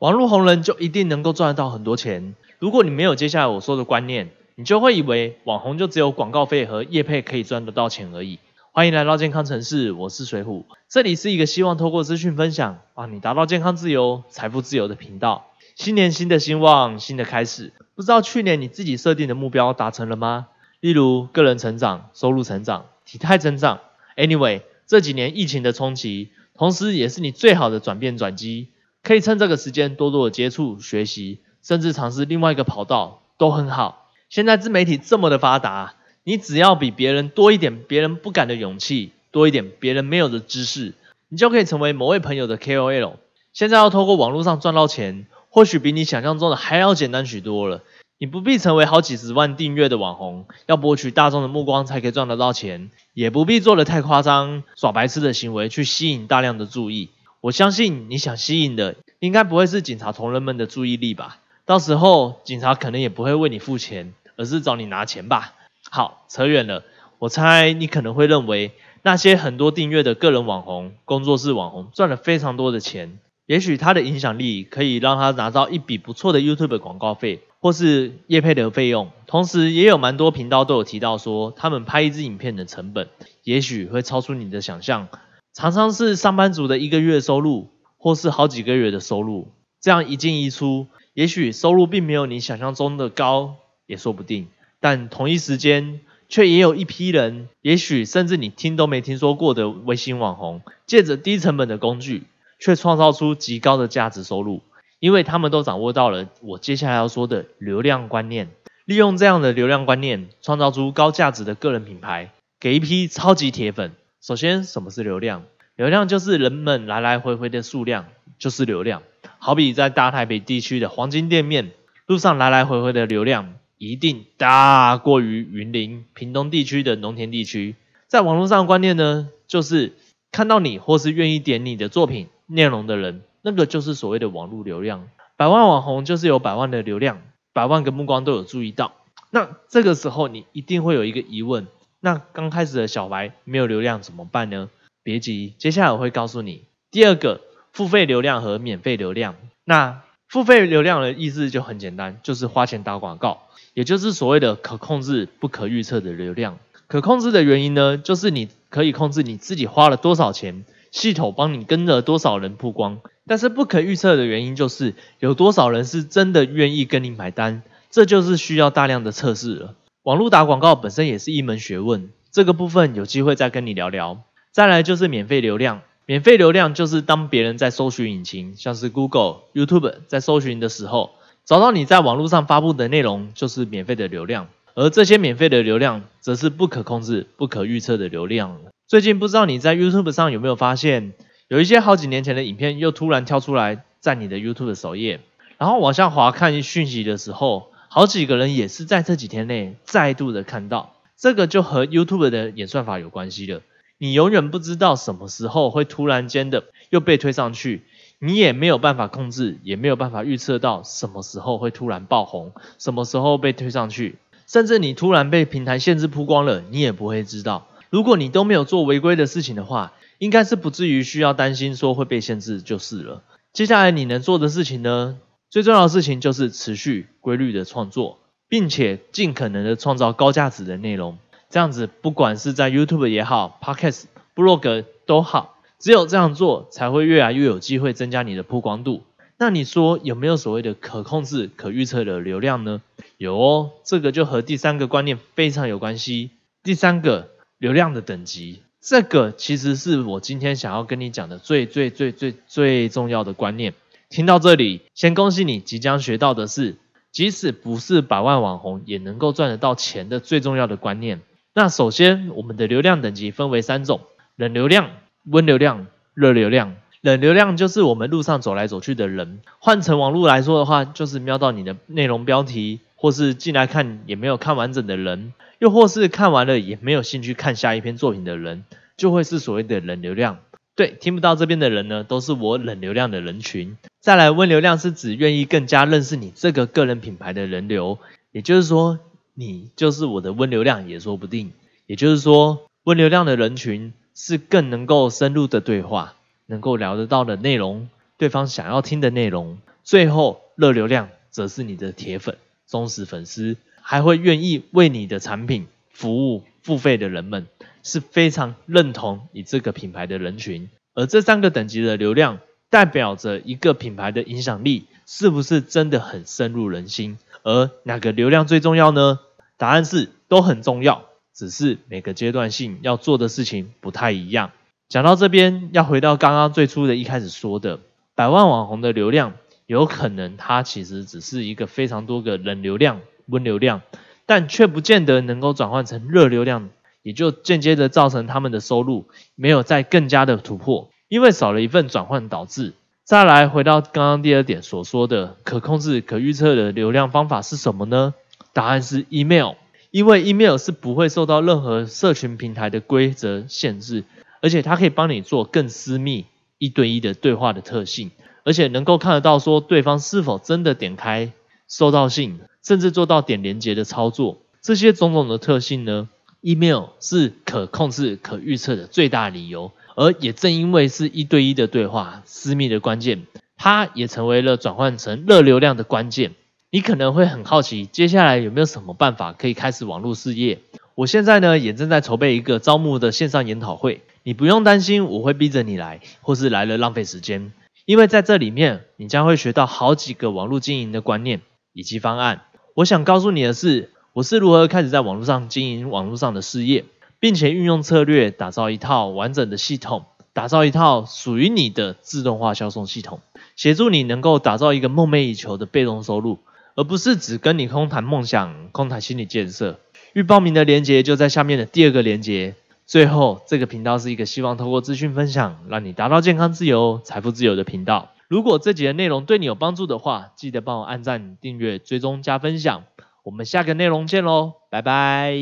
网络红人就一定能够赚得到很多钱。如果你没有接下来我说的观念，你就会以为网红就只有广告费和业配可以赚得到钱而已。欢迎来到健康城市，我是水虎，这里是一个希望透过资讯分享，帮你达到健康自由、财富自由的频道。新年新的希望，新的开始，不知道去年你自己设定的目标达成了吗？例如个人成长、收入成长、体态增长。Anyway，这几年疫情的冲击，同时也是你最好的转变转机。可以趁这个时间多多的接触、学习，甚至尝试另外一个跑道，都很好。现在自媒体这么的发达，你只要比别人多一点别人不敢的勇气，多一点别人没有的知识，你就可以成为某位朋友的 KOL。现在要透过网络上赚到钱，或许比你想象中的还要简单许多了。你不必成为好几十万订阅的网红，要博取大众的目光才可以赚得到钱，也不必做的太夸张、耍白痴的行为去吸引大量的注意。我相信你想吸引的，应该不会是警察同仁们的注意力吧？到时候警察可能也不会为你付钱，而是找你拿钱吧？好，扯远了。我猜你可能会认为，那些很多订阅的个人网红、工作室网红赚了非常多的钱，也许他的影响力可以让他拿到一笔不错的 YouTube 广告费，或是业配的费用。同时，也有蛮多频道都有提到说，他们拍一支影片的成本，也许会超出你的想象。常常是上班族的一个月收入，或是好几个月的收入，这样一进一出，也许收入并没有你想象中的高，也说不定。但同一时间，却也有一批人，也许甚至你听都没听说过的微信网红，借着低成本的工具，却创造出极高的价值收入，因为他们都掌握到了我接下来要说的流量观念，利用这样的流量观念，创造出高价值的个人品牌，给一批超级铁粉。首先，什么是流量？流量就是人们来来回回的数量，就是流量。好比在大台北地区的黄金店面，路上来来回回的流量，一定大过于云林、屏东地区的农田地区。在网络上的观念呢，就是看到你或是愿意点你的作品内容的人，那个就是所谓的网络流量。百万网红就是有百万的流量，百万个目光都有注意到。那这个时候，你一定会有一个疑问。那刚开始的小白没有流量怎么办呢？别急，接下来我会告诉你。第二个，付费流量和免费流量。那付费流量的意思就很简单，就是花钱打广告，也就是所谓的可控制、不可预测的流量。可控制的原因呢，就是你可以控制你自己花了多少钱，系统帮你跟了多少人曝光。但是不可预测的原因就是有多少人是真的愿意跟你买单，这就是需要大量的测试了。网络打广告本身也是一门学问，这个部分有机会再跟你聊聊。再来就是免费流量，免费流量就是当别人在搜寻引擎，像是 Google、YouTube 在搜寻的时候，找到你在网络上发布的内容，就是免费的流量。而这些免费的流量，则是不可控制、不可预测的流量。最近不知道你在 YouTube 上有没有发现，有一些好几年前的影片又突然跳出来在你的 YouTube 首页，然后往下滑看讯息的时候。好几个人也是在这几天内再度的看到，这个就和 YouTube 的演算法有关系了。你永远不知道什么时候会突然间的又被推上去，你也没有办法控制，也没有办法预测到什么时候会突然爆红，什么时候被推上去，甚至你突然被平台限制曝光了，你也不会知道。如果你都没有做违规的事情的话，应该是不至于需要担心说会被限制就是了。接下来你能做的事情呢？最重要的事情就是持续规律的创作，并且尽可能的创造高价值的内容。这样子，不管是在 YouTube 也好，Podcast、Blog 都好，只有这样做，才会越来越有机会增加你的曝光度。那你说有没有所谓的可控制、可预测的流量呢？有哦，这个就和第三个观念非常有关系。第三个，流量的等级，这个其实是我今天想要跟你讲的最最最最最重要的观念。听到这里，先恭喜你即将学到的是，即使不是百万网红也能够赚得到钱的最重要的观念。那首先，我们的流量等级分为三种：冷流量、温流量、热流量。冷流量就是我们路上走来走去的人，换成网络来说的话，就是瞄到你的内容标题，或是进来看也没有看完整的人，又或是看完了也没有兴趣看下一篇作品的人，就会是所谓的冷流量。对，听不到这边的人呢，都是我冷流量的人群。再来，温流量是指愿意更加认识你这个个人品牌的人流，也就是说，你就是我的温流量也说不定。也就是说，温流量的人群是更能够深入的对话，能够聊得到的内容，对方想要听的内容，最后热流量则是你的铁粉、忠实粉丝，还会愿意为你的产品服务付费的人们，是非常认同你这个品牌的人群。而这三个等级的流量，代表着一个品牌的影响力是不是真的很深入人心？而哪个流量最重要呢？答案是都很重要，只是每个阶段性要做的事情不太一样。讲到这边，要回到刚刚最初的一开始说的，百万网红的流量，有可能它其实只是一个非常多个人流量、温流量，但却不见得能够转换成热流量，也就间接的造成他们的收入没有再更加的突破，因为少了一份转换导致。再来回到刚刚第二点所说的可控制、可预测的流量方法是什么呢？答案是 email，因为 email 是不会受到任何社群平台的规则限制，而且它可以帮你做更私密、一对一的对话的特性，而且能够看得到说对方是否真的点开收到信，甚至做到点连接的操作，这些种种的特性呢，email 是可控制、可预测的最大理由。而也正因为是一对一的对话，私密的关键，它也成为了转换成热流量的关键。你可能会很好奇，接下来有没有什么办法可以开始网络事业？我现在呢也正在筹备一个招募的线上研讨会，你不用担心我会逼着你来，或是来了浪费时间，因为在这里面你将会学到好几个网络经营的观念以及方案。我想告诉你的是，我是如何开始在网络上经营网络上的事业。并且运用策略打造一套完整的系统，打造一套属于你的自动化销售系统，协助你能够打造一个梦寐以求的被动收入，而不是只跟你空谈梦想、空谈心理建设。预报名的链接就在下面的第二个链接。最后，这个频道是一个希望透过资讯分享，让你达到健康自由、财富自由的频道。如果这集的内容对你有帮助的话，记得帮我按赞、订阅、追踪、加分享。我们下个内容见喽拜拜。